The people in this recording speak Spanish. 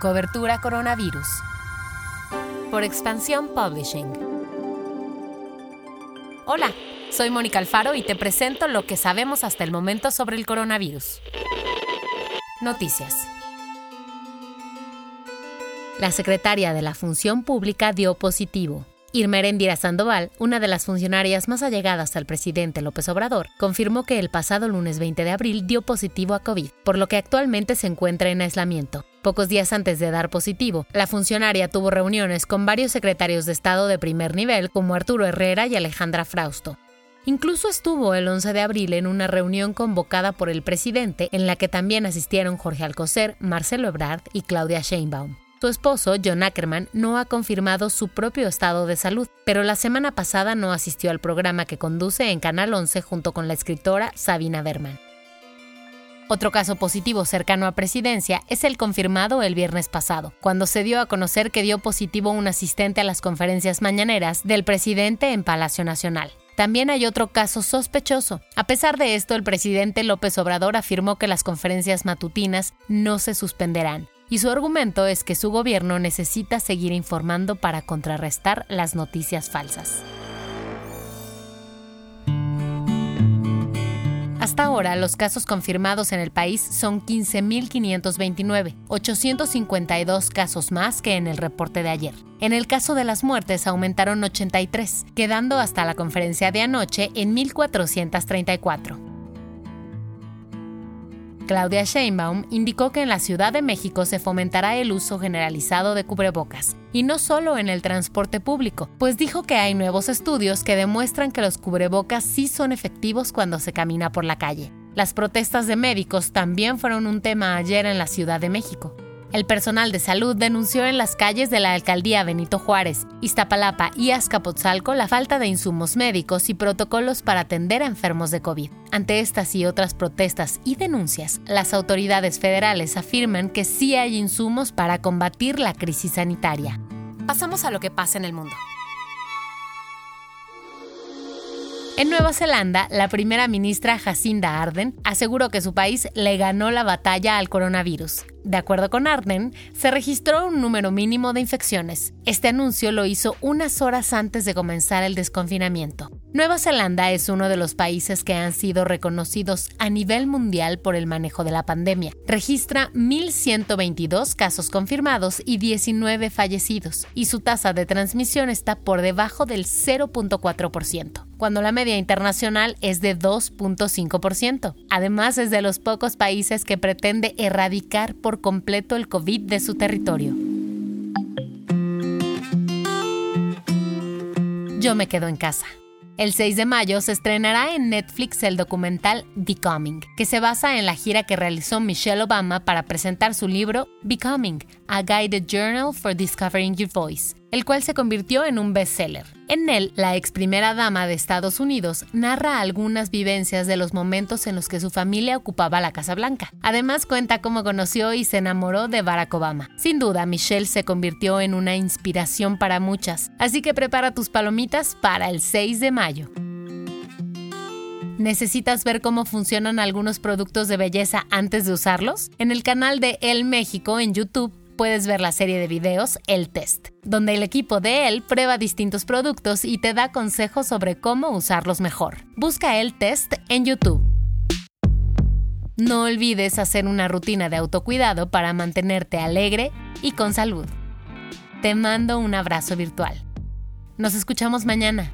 Cobertura Coronavirus. Por Expansión Publishing. Hola, soy Mónica Alfaro y te presento lo que sabemos hasta el momento sobre el coronavirus. Noticias. La secretaria de la Función Pública dio positivo. Irma Erendira Sandoval, una de las funcionarias más allegadas al presidente López Obrador, confirmó que el pasado lunes 20 de abril dio positivo a COVID, por lo que actualmente se encuentra en aislamiento. Pocos días antes de dar positivo, la funcionaria tuvo reuniones con varios secretarios de Estado de primer nivel como Arturo Herrera y Alejandra Frausto. Incluso estuvo el 11 de abril en una reunión convocada por el presidente en la que también asistieron Jorge Alcocer, Marcelo Ebrard y Claudia Sheinbaum. Su esposo, John Ackerman, no ha confirmado su propio estado de salud, pero la semana pasada no asistió al programa que conduce en Canal 11 junto con la escritora Sabina Berman. Otro caso positivo cercano a presidencia es el confirmado el viernes pasado, cuando se dio a conocer que dio positivo un asistente a las conferencias mañaneras del presidente en Palacio Nacional. También hay otro caso sospechoso. A pesar de esto, el presidente López Obrador afirmó que las conferencias matutinas no se suspenderán y su argumento es que su gobierno necesita seguir informando para contrarrestar las noticias falsas. Hasta ahora, los casos confirmados en el país son 15.529, 852 casos más que en el reporte de ayer. En el caso de las muertes aumentaron 83, quedando hasta la conferencia de anoche en 1.434. Claudia Sheinbaum indicó que en la Ciudad de México se fomentará el uso generalizado de cubrebocas, y no solo en el transporte público, pues dijo que hay nuevos estudios que demuestran que los cubrebocas sí son efectivos cuando se camina por la calle. Las protestas de médicos también fueron un tema ayer en la Ciudad de México. El personal de salud denunció en las calles de la alcaldía Benito Juárez, Iztapalapa y Azcapotzalco la falta de insumos médicos y protocolos para atender a enfermos de COVID. Ante estas y otras protestas y denuncias, las autoridades federales afirman que sí hay insumos para combatir la crisis sanitaria. Pasamos a lo que pasa en el mundo. En Nueva Zelanda, la primera ministra Jacinda Arden aseguró que su país le ganó la batalla al coronavirus. De acuerdo con Arden, se registró un número mínimo de infecciones. Este anuncio lo hizo unas horas antes de comenzar el desconfinamiento. Nueva Zelanda es uno de los países que han sido reconocidos a nivel mundial por el manejo de la pandemia. Registra 1.122 casos confirmados y 19 fallecidos, y su tasa de transmisión está por debajo del 0.4%, cuando la media internacional es de 2.5%. Además, es de los pocos países que pretende erradicar por completo el COVID de su territorio. Yo me quedo en casa. El 6 de mayo se estrenará en Netflix el documental Becoming, que se basa en la gira que realizó Michelle Obama para presentar su libro Becoming, A Guided Journal for Discovering Your Voice, el cual se convirtió en un bestseller. En él, la ex primera dama de Estados Unidos narra algunas vivencias de los momentos en los que su familia ocupaba la Casa Blanca. Además cuenta cómo conoció y se enamoró de Barack Obama. Sin duda, Michelle se convirtió en una inspiración para muchas, así que prepara tus palomitas para el 6 de mayo. ¿Necesitas ver cómo funcionan algunos productos de belleza antes de usarlos? En el canal de El México en YouTube puedes ver la serie de videos El Test, donde el equipo de él prueba distintos productos y te da consejos sobre cómo usarlos mejor. Busca El Test en YouTube. No olvides hacer una rutina de autocuidado para mantenerte alegre y con salud. Te mando un abrazo virtual. Nos escuchamos mañana.